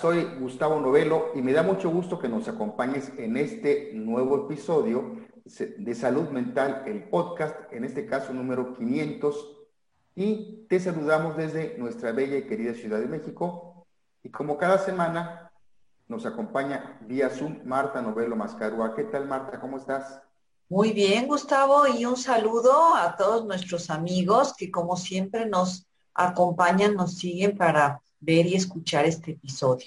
Soy Gustavo Novelo y me da mucho gusto que nos acompañes en este nuevo episodio de Salud Mental, el podcast, en este caso número 500. Y te saludamos desde nuestra bella y querida Ciudad de México. Y como cada semana nos acompaña vía Zoom Marta Novelo Mascarua. ¿Qué tal, Marta? ¿Cómo estás? Muy bien, Gustavo, y un saludo a todos nuestros amigos que como siempre nos acompañan, nos siguen para ver y escuchar este episodio.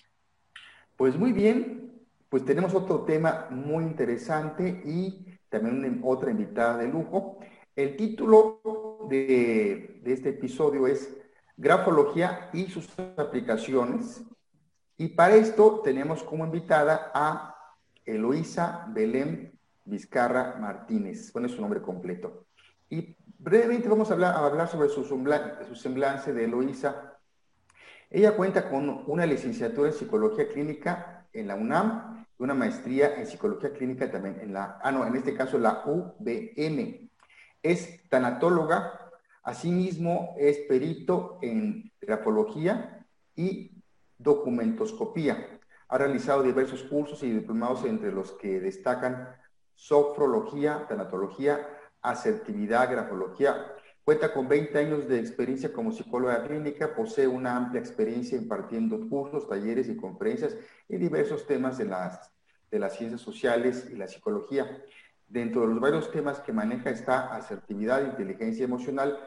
Pues muy bien, pues tenemos otro tema muy interesante y también otra invitada de lujo. El título de, este episodio es Grafología y sus aplicaciones. Y para esto tenemos como invitada a Eloísa Belén Vizcarra Martínez. Bueno, es su nombre completo. Y brevemente vamos a hablar, a hablar sobre su, su semblante de Eloísa ella cuenta con una licenciatura en psicología clínica en la UNAM y una maestría en psicología clínica también en la, ah, no, en este caso la UBM. Es tanatóloga, asimismo es perito en grafología y documentoscopía. Ha realizado diversos cursos y diplomados entre los que destacan sofrología, tanatología, asertividad, grafología, Cuenta con 20 años de experiencia como psicóloga clínica, posee una amplia experiencia impartiendo cursos, talleres y conferencias en diversos temas de las, de las ciencias sociales y la psicología. Dentro de los varios temas que maneja está asertividad, inteligencia emocional,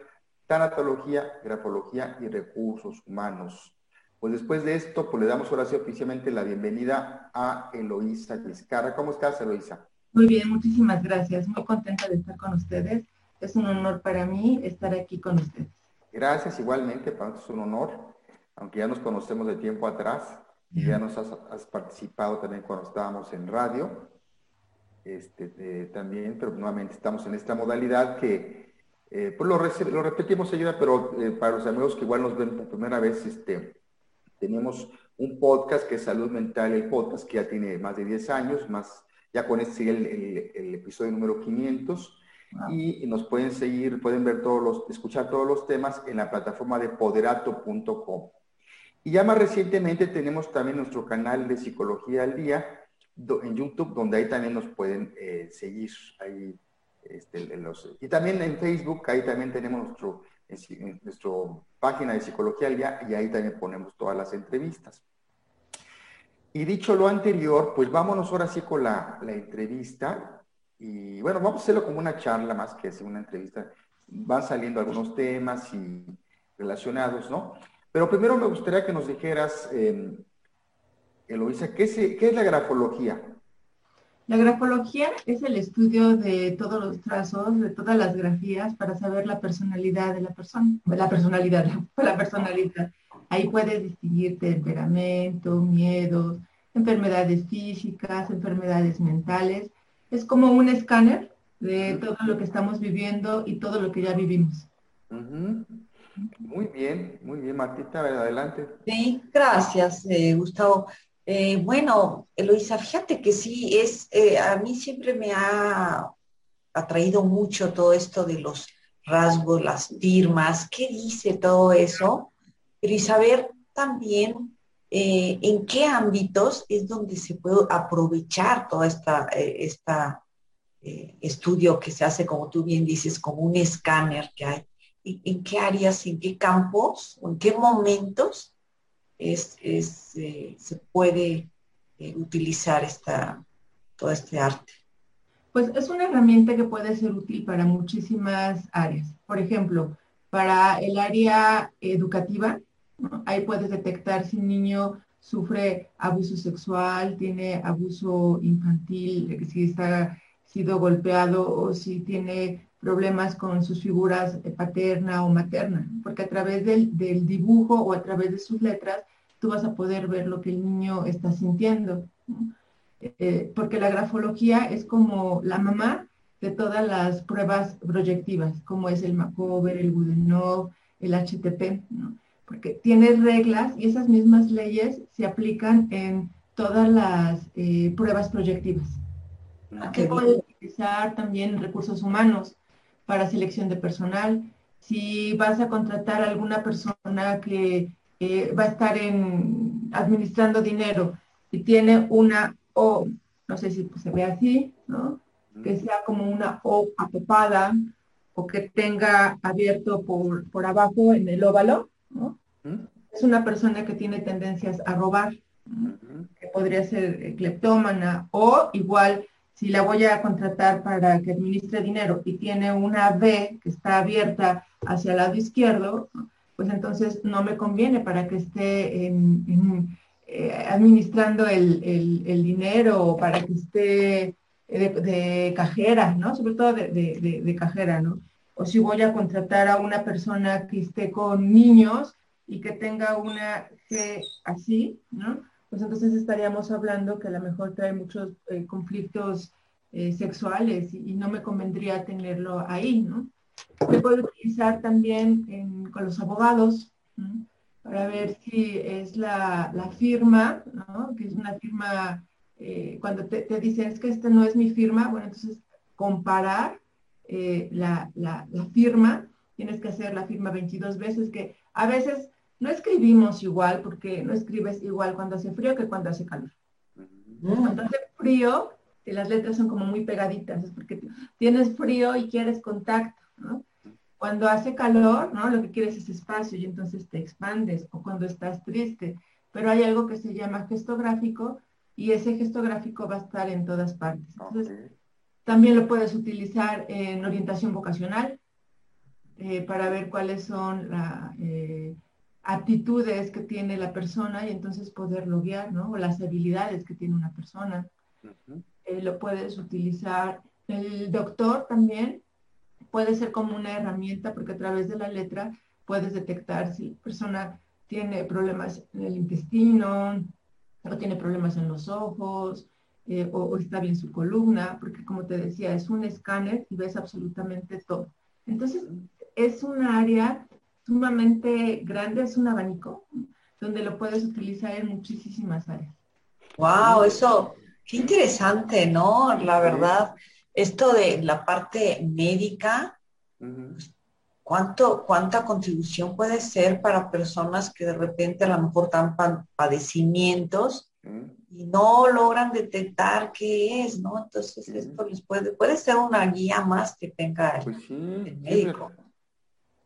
tanatología, grafología y recursos humanos. Pues después de esto, pues le damos ahora sí oficialmente la bienvenida a Eloísa Vizcarra. ¿Cómo estás, Eloísa? Muy bien, muchísimas gracias. Muy contenta de estar con ustedes es un honor para mí estar aquí con ustedes. Gracias, igualmente, para es un honor, aunque ya nos conocemos de tiempo atrás ya nos has, participado también cuando estábamos en radio, este, también, pero nuevamente estamos en esta modalidad que eh, pues lo, lo, repetimos ayuda, pero eh, para los amigos que igual nos ven por primera vez, este, tenemos un podcast que es Salud Mental, el podcast que ya tiene más de 10 años, más, ya con este el, el episodio número 500 y nos pueden seguir, pueden ver todos los, escuchar todos los temas en la plataforma de poderato.com. Y ya más recientemente tenemos también nuestro canal de Psicología al Día en YouTube, donde ahí también nos pueden eh, seguir. Ahí, este, y también en Facebook, ahí también tenemos nuestro, nuestro página de Psicología al Día y ahí también ponemos todas las entrevistas. Y dicho lo anterior, pues vámonos ahora sí con la entrevista. Y bueno, vamos a hacerlo como una charla más que una entrevista. Van saliendo algunos temas y relacionados, ¿no? Pero primero me gustaría que nos dijeras, eh, Eloisa, ¿qué es, ¿qué es la grafología? La grafología es el estudio de todos los trazos, de todas las grafías para saber la personalidad de la persona, la personalidad, la personalidad. Ahí puedes distinguir temperamento, miedos, enfermedades físicas, enfermedades mentales es como un escáner de todo lo que estamos viviendo y todo lo que ya vivimos. Muy bien, muy bien, Martita, adelante. Sí, gracias, eh, Gustavo. Eh, bueno, Eloisa, fíjate que sí, es, eh, a mí siempre me ha atraído mucho todo esto de los rasgos, las firmas, qué dice todo eso, pero y saber también eh, en qué ámbitos es donde se puede aprovechar todo esta, eh, eh, estudio que se hace, como tú bien dices, como un escáner que hay. ¿En qué áreas, en qué campos, o en qué momentos es, se puede utilizar esta, todo este arte? Pues es una herramienta que puede ser útil para muchísimas áreas. Por ejemplo, para el área educativa, Ahí puedes detectar si un niño sufre abuso sexual, tiene abuso infantil, si está sido golpeado o si tiene problemas con sus figuras paterna o materna, porque a través del, dibujo o a través de sus letras tú vas a poder ver lo que el niño está sintiendo. Eh, porque la grafología es como la mamá de todas las pruebas proyectivas, como es el Macover, el Budenov, el HTP. Porque tiene reglas y esas mismas leyes se aplican en todas las eh, pruebas proyectivas. Que puede utilizar también recursos humanos para selección de personal. Si vas a contratar a alguna persona que eh, va a estar en administrando dinero y tiene una O, no sé si se ve así, ¿no? Que sea como una O apopada o que tenga abierto por, por abajo en el óvalo, ¿no? Es una persona que tiene tendencias a robar, que podría ser cleptómana o igual si la voy a contratar para que administre dinero y tiene una B que está abierta hacia el lado izquierdo, pues entonces no me conviene para que esté eh, administrando el, dinero o para que esté de, cajera, ¿no? Sobre todo de, cajera, ¿no? O si voy a contratar a una persona que esté con niños y que tenga una G así, ¿no? Pues entonces estaríamos hablando que a lo mejor trae muchos eh, conflictos eh, sexuales y, no me convendría tenerlo ahí, ¿no? Se puede utilizar también con los abogados para ver si es la, firma, ¿no? que es una firma, eh, cuando te, dicen es que esta no es mi firma, bueno, entonces comparar eh, la, firma, tienes que hacer la firma 22 veces, que a veces no escribimos igual, porque no escribes igual cuando hace frío que cuando hace calor. Cuando hace frío, las letras son como muy pegaditas, es porque tienes frío y quieres contacto. Cuando hace calor, ¿no? Lo que quieres es espacio y entonces te expandes, o cuando estás triste. Pero hay algo que se llama gestográfico y ese gestográfico va a estar en todas partes. También lo puedes utilizar en orientación vocacional eh, para ver cuáles son las eh, actitudes que tiene la persona y entonces poderlo guiar, ¿no? O las habilidades que tiene una persona. Eh, lo puedes utilizar. El doctor también puede ser como una herramienta porque a través de la letra puedes detectar si la persona tiene problemas en el intestino o tiene problemas en los ojos eh, o, está bien su columna, porque como te decía, es un escáner y ves absolutamente todo. Entonces, es un área sumamente grande, es un abanico donde lo puedes utilizar en muchísimas áreas. Wow, eso, qué interesante, ¿no? La verdad esto de la parte médica, ¿cuánto, ¿cuánta contribución puede ser para personas que de repente a lo mejor dan padecimientos y no logran detectar qué es, ¿no? Entonces esto les puede, puede ser una guía más que tenga el, pues médico.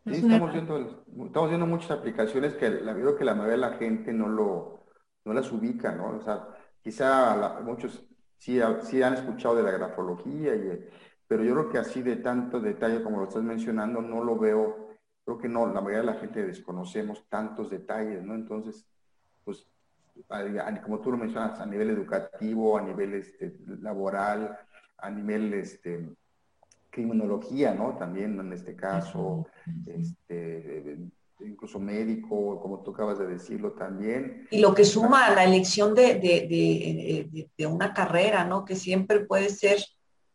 Sí, estamos viendo, estamos viendo muchas aplicaciones que la veo que la mayoría de la gente no lo no las ubica, ¿no? O sea, quizá muchos sí, sí han escuchado de la grafología, y, pero yo creo que así de tanto detalle como lo estás mencionando, no lo veo, creo que no, la mayoría de la gente desconocemos tantos detalles, ¿no? Entonces, pues, como tú lo mencionas, a nivel educativo, a nivel este, laboral, a nivel este, criminología, ¿no? También en este caso, este, incluso médico, como tú acabas de decirlo también. Y lo que suma a la elección de, de, de, una carrera, ¿no? Que siempre puede ser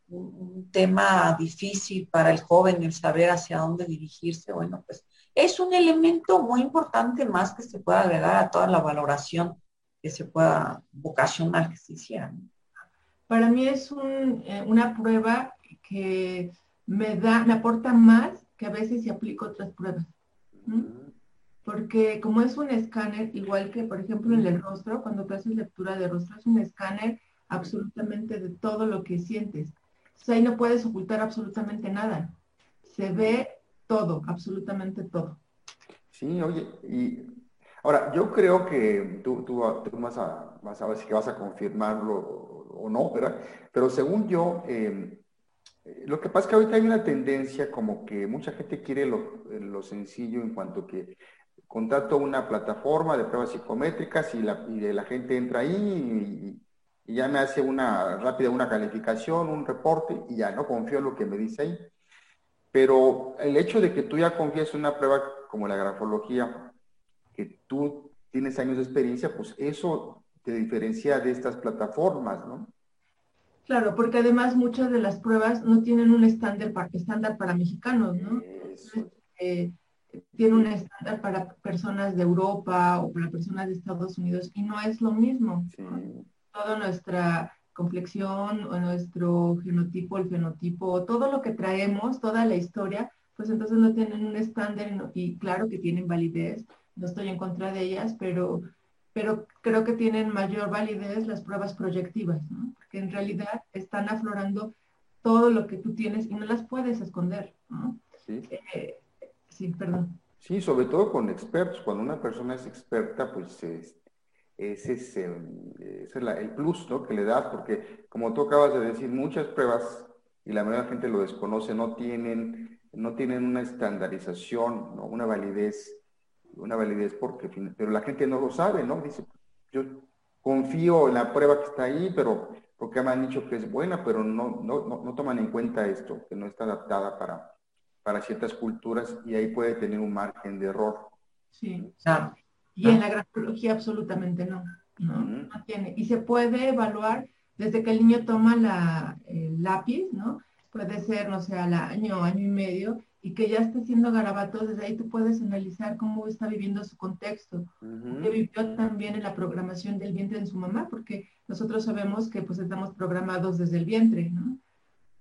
un, tema difícil para el joven el saber hacia dónde dirigirse. Bueno, pues es un elemento muy importante más que se pueda agregar a toda la valoración que se pueda vocacional que se hiciera. Para mí es un, eh, una prueba que me da, me aporta más que a veces si aplico otras pruebas. Porque como es un escáner, igual que por ejemplo en el rostro, cuando tú haces lectura de rostro, es un escáner absolutamente de todo lo que sientes. O sea, ahí no puedes ocultar absolutamente nada. Se ve todo, absolutamente todo. Sí, oye, y ahora yo creo que tú, tú, vas, a, vas a ver si vas a confirmarlo o no, ¿verdad? Pero según yo, eh, eh, lo que pasa es que ahorita hay una tendencia como que mucha gente quiere lo, sencillo en cuanto que contrato una plataforma de pruebas psicométricas y la, la gente entra ahí y, ya me hace una rápida una calificación, un reporte y ya no confío en lo que me dice ahí. Pero el hecho de que tú ya confíes en una prueba como la grafología, que tú tienes años de experiencia, pues eso te diferencia de estas plataformas, ¿no? Claro, porque además muchas de las pruebas no tienen un estándar para, estándar para mexicanos, ¿no? Eh, tiene un estándar para personas de Europa o para personas de Estados Unidos y no es lo mismo. Toda nuestra complexión o nuestro genotipo, el fenotipo, todo lo que traemos, toda la historia, pues entonces no tienen un estándar y claro que tienen validez, no estoy en contra de ellas, pero pero creo que tienen mayor validez las pruebas proyectivas, ¿no? porque en realidad están aflorando todo lo que tú tienes y no las puedes esconder. ¿no? Sí. Eh, sí, perdón. Sí, sobre todo con expertos. Cuando una persona es experta, pues es, ese es, el, plus ¿no? que le das, porque como tú acabas de decir, muchas pruebas, y la mayoría de la gente lo desconoce, no tienen, no tienen una estandarización, ¿no? una validez, una validez porque, pero la gente no lo sabe, ¿no? Dice, yo confío en la prueba que está ahí, pero porque me han dicho que es buena, pero no, no, no, toman en cuenta esto, que no está adaptada para, para ciertas culturas y ahí puede tener un margen de error. Sí, claro. Y en la grafología absolutamente no, no, tiene. Y se puede evaluar desde que el niño toma la, el lápiz, ¿no? Puede ser, no sé, al año, año y medio, y que ya esté haciendo garabatos, desde ahí tú puedes analizar cómo está viviendo su contexto, que vivió también en la programación del vientre de su mamá, porque nosotros sabemos que pues estamos programados desde el vientre, ¿no?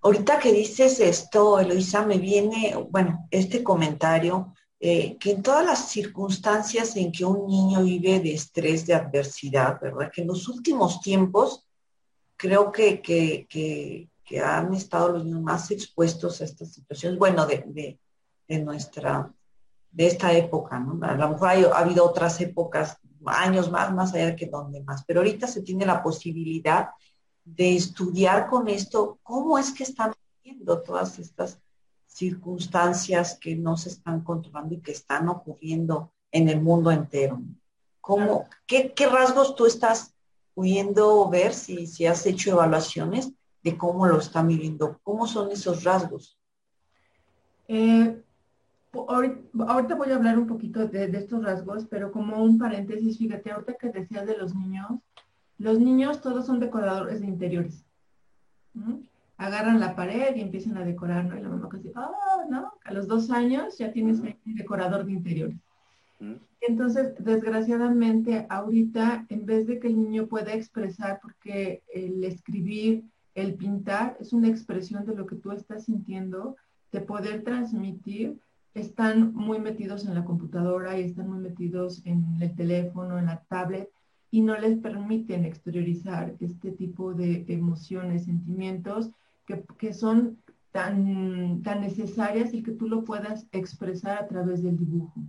Ahorita que dices esto, Eloisa, me viene, bueno, este comentario eh, que en todas las circunstancias en que un niño vive de estrés, de adversidad, ¿verdad? Que en los últimos tiempos creo que, que, han estado los niños más expuestos a estas situaciones, bueno, de, de, nuestra, de esta época, ¿no? A lo mejor ha habido otras épocas, años más, más allá que donde más, pero ahorita se tiene la posibilidad de estudiar con esto cómo es que están viviendo todas estas circunstancias que no se están controlando y que están ocurriendo en el mundo entero. ¿Cómo, qué, rasgos tú estás pudiendo ver si, si has hecho evaluaciones de cómo lo están viviendo? ¿Cómo son esos rasgos? Eh, ahorita, voy a hablar un poquito de, estos rasgos, pero como un paréntesis, fíjate, ahorita que decías de los niños, los niños todos son decoradores de interiores agarran la pared y empiezan a decorar, ¿no? Y la mamá casi, oh, ¿no? A los dos años ya tienes un decorador de interiores. Entonces, desgraciadamente, ahorita, en vez de que el niño pueda expresar, porque el escribir, el pintar, es una expresión de lo que tú estás sintiendo, de poder transmitir, están muy metidos en la computadora y están muy metidos en el teléfono, en la tablet, y no les permiten exteriorizar este tipo de emociones, sentimientos, que, son tan, tan necesarias y que tú lo puedas expresar a través del dibujo.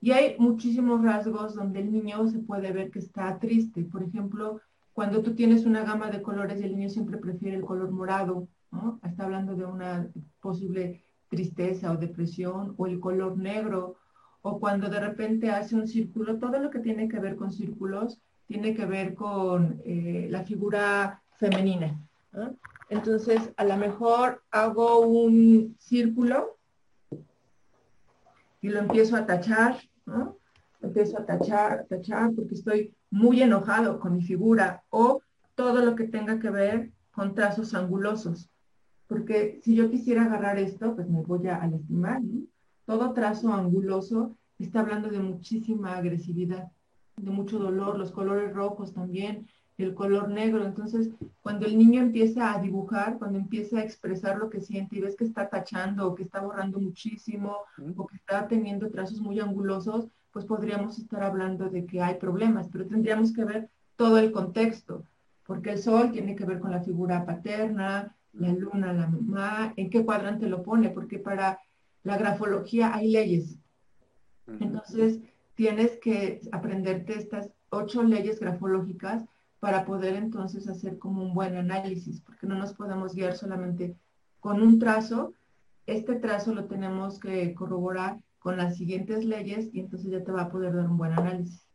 Y hay muchísimos rasgos donde el niño se puede ver que está triste. Por ejemplo, cuando tú tienes una gama de colores y el niño siempre prefiere el color morado, ¿no? está hablando de una posible tristeza o depresión, o el color negro, o cuando de repente hace un círculo, todo lo que tiene que ver con círculos tiene que ver con eh, la figura femenina. Entonces, a lo mejor hago un círculo y lo empiezo a tachar. Empiezo a tachar, a tachar porque estoy muy enojado con mi figura o todo lo que tenga que ver con trazos angulosos. Porque si yo quisiera agarrar esto, pues me voy a lastimar, ¿no? Todo trazo anguloso está hablando de muchísima agresividad, de mucho dolor, los colores rojos también, el color negro. Entonces, cuando el niño empieza a dibujar, cuando empieza a expresar lo que siente y ves que está tachando o que está borrando muchísimo o que está teniendo trazos muy angulosos, pues podríamos estar hablando de que hay problemas, pero tendríamos que ver todo el contexto, porque el sol tiene que ver con la figura paterna, la luna, la mamá, en qué cuadrante lo pone, porque para la grafología hay leyes. Entonces, tienes que aprenderte estas ocho leyes grafológicas para poder entonces hacer como un buen análisis, porque no nos podemos guiar solamente con un trazo. Este trazo lo tenemos que corroborar con las siguientes leyes y entonces ya te va a poder dar un buen análisis.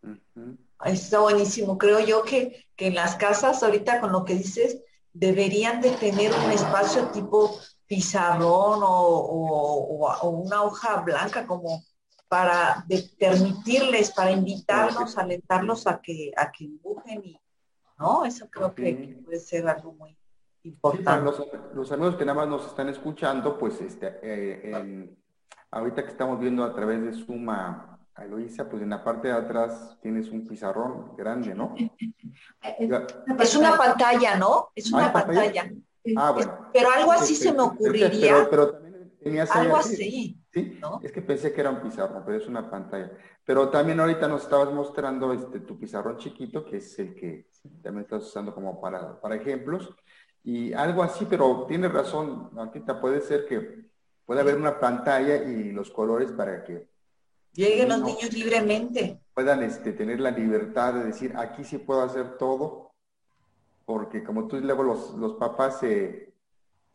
Está buenísimo. Creo yo que, que en las casas, ahorita con lo que dices, deberían de tener un espacio tipo pizarrón o, o, una hoja blanca como para permitirles, para invitarlos, alentarlos a que, a que dibujen y, ¿no? Eso creo que, puede ser algo muy importante. los, amigos que nada más nos están escuchando, pues este, eh, ahorita que estamos viendo a través de Suma a Eloisa, pues en la parte de atrás tienes un pizarrón grande, ¿no? Es una pantalla, ¿no? Es una pantalla. Ah, bueno. Pero algo así se me ocurriría. Pero, también Algo así. Sí, es que pensé que era un pizarrón, pero es una pantalla. Pero también ahorita nos estabas mostrando este, tu pizarrón chiquito, que es el que también estás usando como para, para ejemplos. Y algo así, pero tienes razón, Martita, puede ser que pueda haber una pantalla y los colores para que lleguen los niños libremente. Puedan este, tener la libertad de decir, aquí sí puedo hacer todo, porque como tú luego los, los papás se,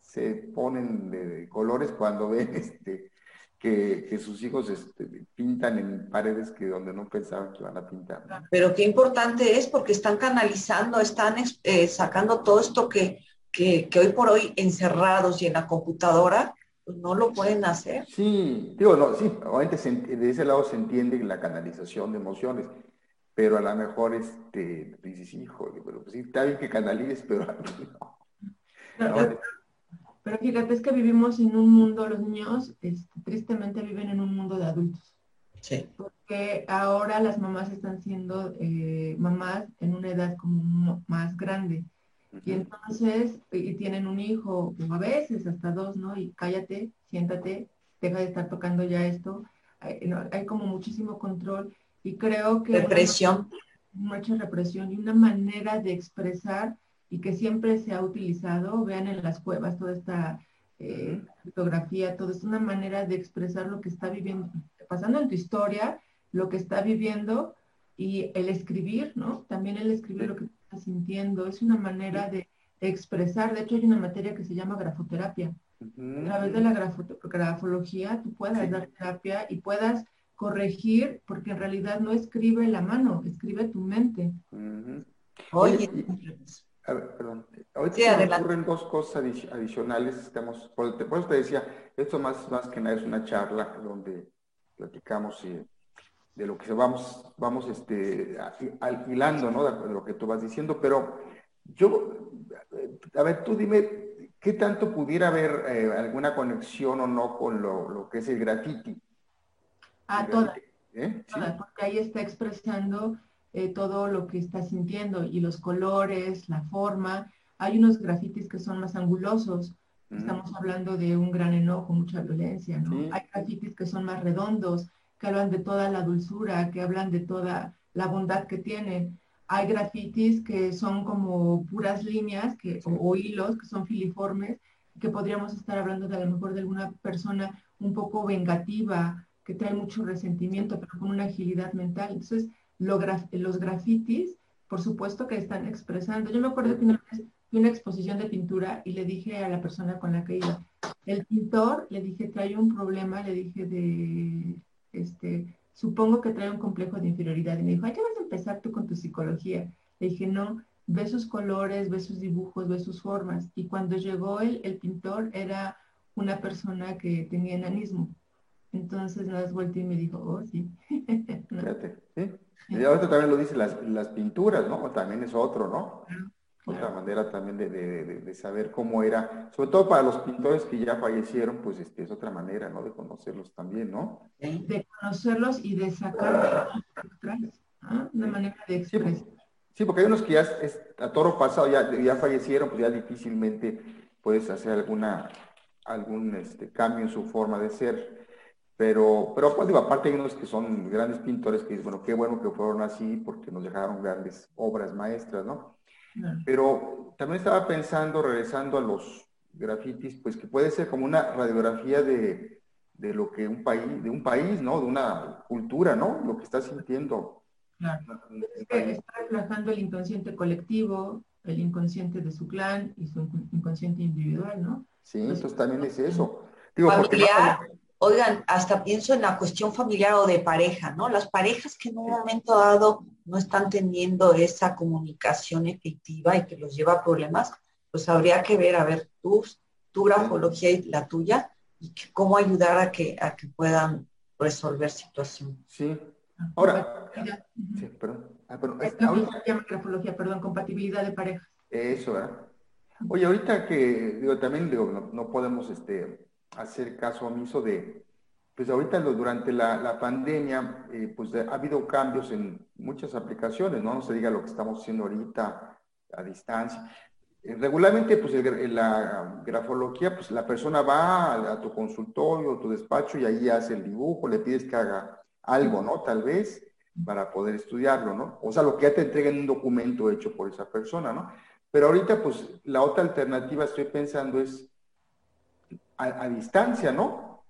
se ponen de, colores cuando ven este, que, sus hijos este, pintan en paredes que donde no pensaban que iban a pintar. Pero qué importante es porque están canalizando, están eh, sacando todo esto que, que, hoy por hoy encerrados y en la computadora, pues no lo pueden hacer. Sí, digo, no, sí, obviamente de ese lado se entiende la canalización de emociones, pero a lo mejor este, dices, hijo, pero pues sí, está bien que canalices, pero no, pero fíjate, es que vivimos en un mundo, los niños este, tristemente viven en un mundo de adultos. Sí. Porque ahora las mamás están siendo eh, mamás en una edad como más grande. Y entonces, y tienen un hijo, o a veces hasta dos, ¿no? Y cállate, siéntate, deja de estar tocando ya esto. Hay, hay como muchísimo control y creo que... Represión. mucha represión y una manera de expresar y que siempre se ha utilizado, vean en las cuevas toda esta eh, fotografía, todo es una manera de expresar lo que está viviendo, pasando en tu historia, lo que está viviendo y el escribir, ¿no? También el escribir lo que estás sintiendo, es una manera de, expresar, de hecho hay una materia que se llama grafoterapia. A través de la grafología tú puedas dar terapia y puedas corregir, porque en realidad no escribe la mano, escribe tu mente. Oye, a ver, perdón. Ahorita me ocurren dos cosas adicionales. Estamos, por, eso te decía, esto más, más que nada es una charla donde platicamos de lo que vamos, vamos este, alquilando, ¿no? De lo que tú vas diciendo, pero yo, a ver, tú dime, ¿qué tanto pudiera haber eh, alguna conexión o no con lo, que es el graffiti? Ah, toda. ¿Eh? porque ahí está expresando eh, todo lo que está sintiendo y los colores, la forma. Hay unos grafitis que son más angulosos. Mm. Estamos hablando de un gran enojo, mucha violencia, ¿no? Hay grafitis que son más redondos, que hablan de toda la dulzura, que hablan de toda la bondad que tiene. Hay grafitis que son como puras líneas que, o, hilos que son filiformes, que podríamos estar hablando de a lo mejor de alguna persona un poco vengativa, que trae mucho resentimiento, pero con una agilidad mental. Entonces, los grafitis, por supuesto que están expresando. Yo me acuerdo que una vez fui una exposición de pintura y le dije a la persona con la que iba, el pintor, le dije, trae un problema, le dije de, este, supongo que trae un complejo de inferioridad. Y me dijo, ay, ya vas a empezar tú con tu psicología. Le dije, no, ve sus colores, ve sus dibujos, ve sus formas. Y cuando llegó el, el pintor era una persona que tenía enanismo. Entonces nada más volteé y me dijo, oh, sí. Fíjate, ¿sí? Y ahorita también lo dicen las, las pinturas, ¿no? También es otro, ¿no? Otra manera también de, de, de, saber cómo era, sobre todo para los pintores que ya fallecieron, pues este, es otra manera, ¿no? De conocerlos también, ¿no? De conocerlos y de sacar ¿ah? una manera de expresar. Sí, porque hay unos que ya es, a toro pasado ya, ya fallecieron, pues ya difícilmente puedes hacer alguna algún este, cambio en su forma de ser. Pero, pero pues digo, aparte hay unos que son grandes pintores que dicen, bueno, qué bueno que fueron así porque nos dejaron grandes obras maestras, ¿no? Pero también estaba pensando, regresando a los grafitis, pues que puede ser como una radiografía de, de lo que un país, de un país, ¿no? De una cultura, ¿no? Lo que está sintiendo. Claro. está reflejando el inconsciente colectivo, el inconsciente de su clan y su inconsciente individual, ¿no? Sí, entonces también es eso. Digo, porque Oigan, hasta pienso en la cuestión familiar o de pareja, ¿no? Las parejas que en un momento dado no están teniendo esa comunicación efectiva y que los lleva a problemas, pues habría que ver, a ver, tú, tu grafología y la tuya, y cómo ayudar a que, a que puedan resolver situaciones. Sí. Ahora, sí, perdón. Ah, grafología, perdón, compatibilidad de pareja. Eso, ¿verdad? Oye, ahorita que, digo, también digo, no, no podemos, este, hacer caso omiso de, pues ahorita durante la, pandemia, eh, pues ha habido cambios en muchas aplicaciones, ¿no? No se diga lo que estamos haciendo ahorita a distancia. regularmente, pues la grafología, pues la persona va a, tu consultorio, tu despacho y ahí hace el dibujo, le pides que haga algo, ¿no? Tal vez para poder estudiarlo, ¿no? O sea, lo que ya te entrega en un documento hecho por esa persona, ¿no? Pero ahorita, pues, la otra alternativa, estoy pensando, es a, distancia, ¿no?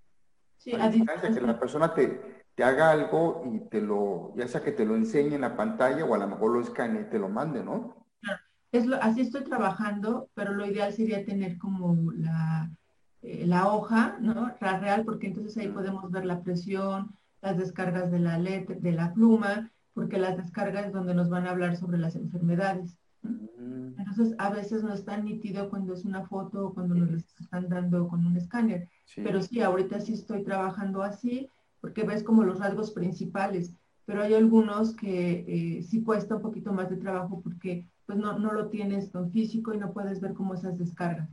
Sí, a, distancia, que la persona te, te haga algo y te lo, ya sea que te lo enseñe en la pantalla o a lo mejor lo escanee y te lo mande, ¿no? Claro, es lo, así estoy trabajando, pero lo ideal sería tener como la, eh, la hoja, ¿no? La real, porque entonces ahí podemos ver la presión, las descargas de la letra, de la pluma, porque las descargas es donde nos van a hablar sobre las enfermedades. Entonces, a veces no es tan nítido cuando es una foto o cuando nos lo están dando con un escáner. Pero sí, ahorita sí estoy trabajando así, porque ves como los rasgos principales. Pero hay algunos que eh, sí cuesta un poquito más de trabajo porque pues no, no lo tienes tan físico y no puedes ver como esas descargas.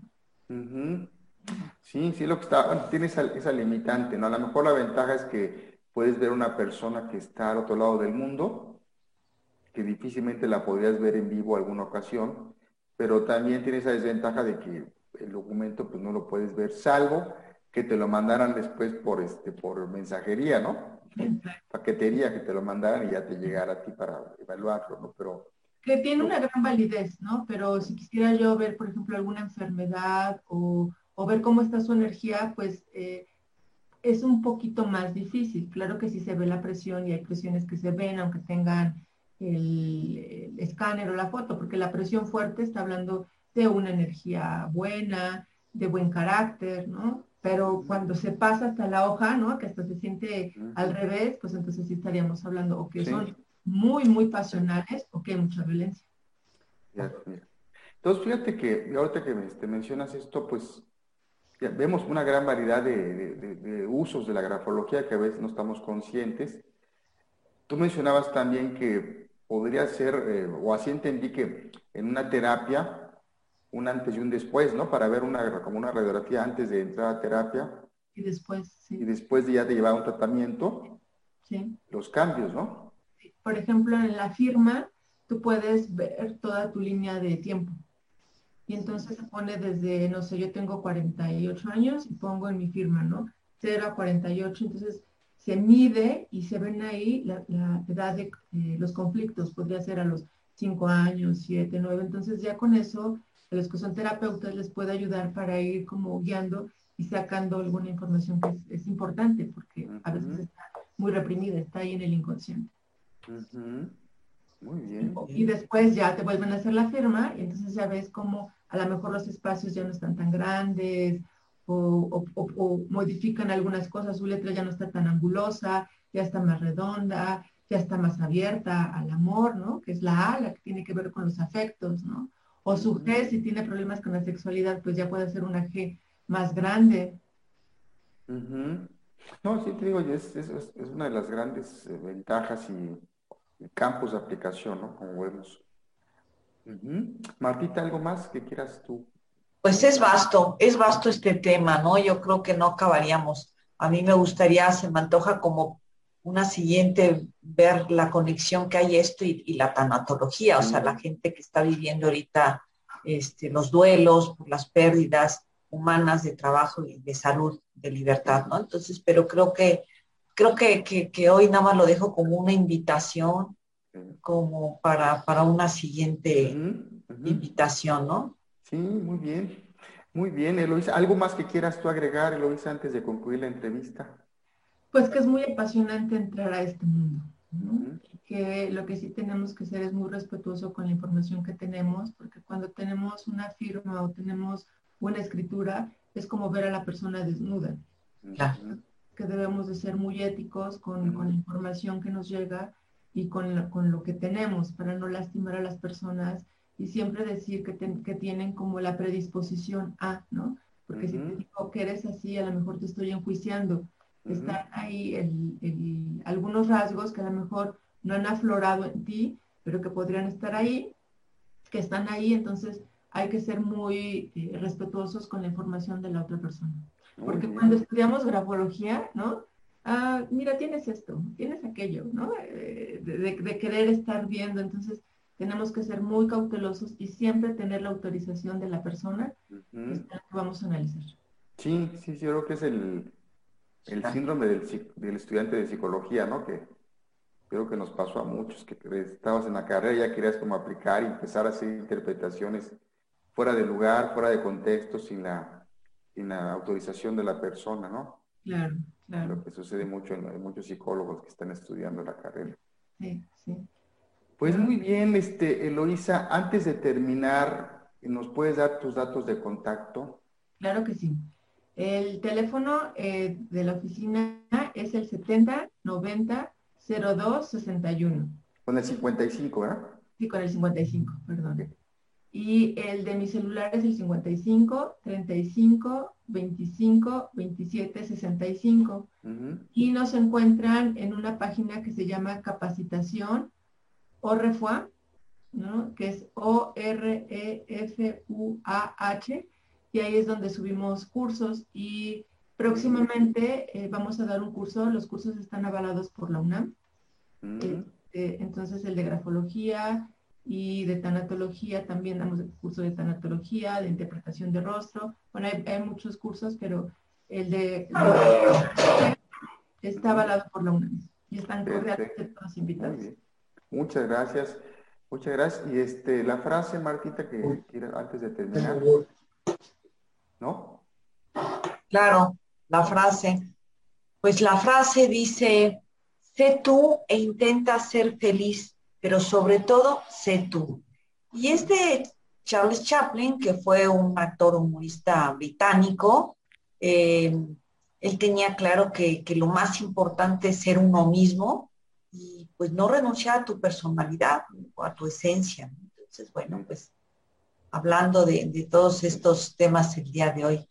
Sí, sí, lo que está, tiene esa, esa limitante, ¿no? A lo mejor la ventaja es que puedes ver una persona que está al otro lado del mundo, que difícilmente la podrías ver en vivo alguna ocasión, pero también tiene esa desventaja de que el documento pues no lo puedes ver, salvo que te lo mandaran después por este por mensajería, ¿no? Paquetería, que te lo mandaran y ya te llegara a ti para evaluarlo, ¿no? Pero que tiene una gran validez, ¿no? Pero si quisiera yo ver, por ejemplo, alguna enfermedad o, o ver cómo está su energía, pues eh, es un poquito más difícil. Claro que si se ve la presión y hay presiones que se ven, aunque tengan el, escáner o la foto, porque la presión fuerte está hablando de una energía buena, de buen carácter, ¿no? Pero cuando se pasa hasta la hoja, ¿no? Que hasta se siente al revés, pues entonces sí estaríamos hablando o que son muy, muy pasionales o que hay mucha violencia. Entonces, fíjate que ahorita que te mencionas esto, pues vemos una gran variedad de, usos de la grafología que a veces no estamos conscientes. Tú mencionabas también que podría ser, eh, o así entendí que en una terapia, un antes y un después, ¿no? Para ver una, como una radiografía antes de entrar a terapia. Y después, sí. Y después de ya de llevar un tratamiento, sí. los cambios, ¿no? Por ejemplo, en la firma, tú puedes ver toda tu línea de tiempo. Y entonces se pone desde, no sé, yo tengo 48 años y pongo en mi firma, ¿no? 0 a 48, entonces se mide y se ven ahí la, edad de eh, los conflictos, podría ser a los 5 años, 7, 9, entonces ya con eso a los que son terapeutas les puede ayudar para ir como guiando y sacando alguna información que es, importante porque a veces está muy reprimida, está ahí en el inconsciente. Muy bien. Y después ya te vuelven a hacer la firma y entonces ya ves cómo a lo mejor los espacios ya no están tan grandes o, modifican algunas cosas, su letra ya no está tan angulosa, ya está más redonda, ya está más abierta al amor, ¿no? Que es la A, la que tiene que ver con los afectos, ¿no? O su G, si tiene problemas con la sexualidad, pues ya puede ser una G más grande. No, sí te digo, es, es, es, una de las grandes eh, ventajas y campos de aplicación, ¿no? Como vemos. Martita, ¿algo más que quieras tú? Pues es vasto, es vasto este tema, ¿no? Yo creo que no acabaríamos. A mí me gustaría, se me antoja como una siguiente ver la conexión que hay esto y, la tanatología, o sea, la gente que está viviendo ahorita este, los duelos por las pérdidas humanas de trabajo y de salud, de libertad, ¿no? Entonces, pero creo que creo que, que, hoy nada más lo dejo como una invitación, como para, para una siguiente invitación, ¿no? Sí, muy bien. Muy bien, Eloisa. ¿Algo más que quieras tú agregar, Eloisa, antes de concluir la entrevista? Pues que es muy apasionante entrar a este mundo, ¿no? Que lo que sí tenemos que ser es muy respetuoso con la información que tenemos, porque cuando tenemos una firma o tenemos una escritura, es como ver a la persona desnuda. Claro que debemos de ser muy éticos con, la información que nos llega y con, con, lo que tenemos para no lastimar a las personas y siempre decir que, que tienen como la predisposición a, ¿no? Porque si te digo que eres así, a lo mejor te estoy enjuiciando. Están ahí el, algunos rasgos que a lo mejor no han aflorado en ti, pero que podrían estar ahí, que están ahí, entonces hay que ser muy eh, respetuosos con la información de la otra persona. Porque cuando estudiamos grafología, ¿no? Ah, mira, tienes esto, tienes aquello, ¿no? Eh, de, querer estar viendo, entonces tenemos que ser muy cautelosos y siempre tener la autorización de la persona que vamos a analizar. Sí, sí, yo creo que es el, el síndrome del, del, estudiante de psicología, ¿no? Que creo que nos pasó a muchos, que estabas en la carrera y ya querías como aplicar y empezar a hacer interpretaciones fuera de lugar, fuera de contexto, sin la, sin la autorización de la persona, ¿no? Claro, claro. Lo que sucede mucho en, muchos psicólogos que están estudiando la carrera. Sí, sí. Pues muy bien, este, Eloisa, antes de terminar, ¿nos puedes dar tus datos de contacto? Claro que sí. El teléfono eh, de la oficina es el 70 90 02 61. Con el 55, ¿verdad? Sí, con el 55, perdón. Y el de mi celular es el 55 35 25 27 65. Y nos encuentran en una página que se llama Capacitación o ¿no? que es O-R-E-F-U-A-H y ahí es donde subimos cursos y próximamente eh, vamos a dar un curso, los cursos están avalados por la UNAM, mm. este, entonces el de grafología y de tanatología, también damos el curso de tanatología, de interpretación de rostro, bueno, hay, muchos cursos, pero el de está avalado por la UNAM y están cordialmente todos invitados. Muchas gracias. Muchas gracias. Y este, la frase, Martita, que antes de terminar. ¿no? Claro, la frase. Pues la frase dice, sé tú e intenta ser feliz, pero sobre todo sé tú. Y este Charles Chaplin, que fue un actor humorista británico, eh, él tenía claro que, lo más importante es ser uno mismo y pues no renunciar a tu personalidad o a tu esencia. Entonces, bueno, pues hablando de, todos estos temas el día de hoy.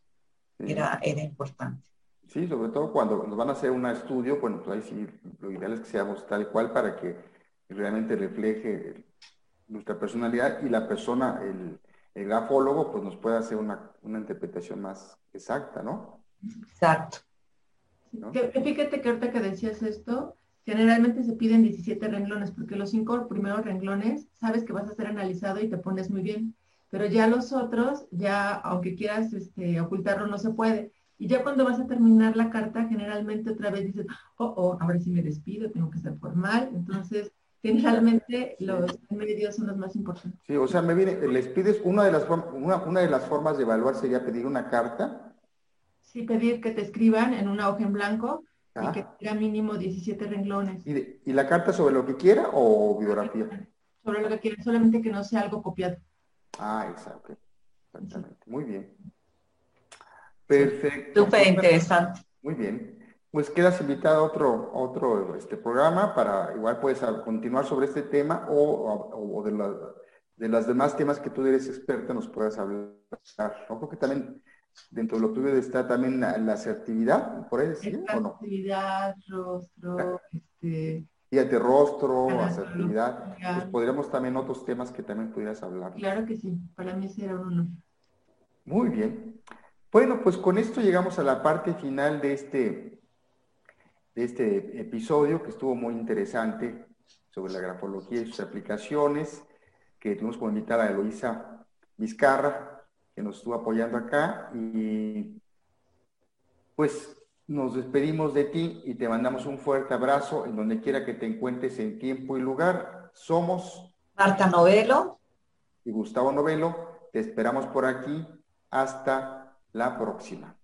Era, era importante. Sí, sobre todo cuando nos van a hacer un estudio, bueno, pues ahí sí, lo ideal es que seamos tal cual para que realmente refleje nuestra personalidad y la persona, el, grafólogo, pues nos pueda hacer una, interpretación más exacta, ¿no? Exacto. fíjate que ahorita que decías esto, generalmente se piden 17 renglones, porque los cinco primeros renglones sabes que vas a ser analizado y te pones muy bien pero ya los otros, ya aunque quieras este, ocultarlo, no se puede. Y ya cuando vas a terminar la carta, generalmente otra vez dices, oh, oh, ahora sí me despido, tengo que ser formal. Entonces, generalmente los medios son los más importantes. Sí, o sea, me viene, les pides, una de las, una, una de las formas de evaluar sería pedir una carta. Sí, pedir que te escriban en una hoja en blanco y que tenga mínimo 17 renglones. ¿Y, ¿Y, la carta sobre lo que quiera o biografía? Sobre lo que quiera, solamente que no sea algo copiado. Ah, exacto. Exactamente. Muy bien. Perfecto. Súper interesante. Muy bien. Pues quedas invitada a otro, otro este, programa para igual puedes continuar sobre este tema o, de, la, de los demás temas que tú eres experta nos puedas hablar. Creo que también dentro de lo tuyo está también la, asertividad, por ahí decir, ¿o no? Asertividad, rostro, este, Fíjate, rostro, asertividad. Pues podríamos también otros temas que también pudieras hablar. Claro que sí, para mí será uno. Muy bien. Bueno, pues con esto llegamos a la parte final de este, de este episodio que estuvo muy interesante sobre la grafología y sus aplicaciones, que tuvimos como invitada a Eloisa Vizcarra, que nos estuvo apoyando acá. Y pues nos despedimos de ti y te mandamos un fuerte abrazo en donde quiera que te encuentres en tiempo y lugar. Somos Marta Novelo y Gustavo Novelo. Te esperamos por aquí. Hasta la próxima.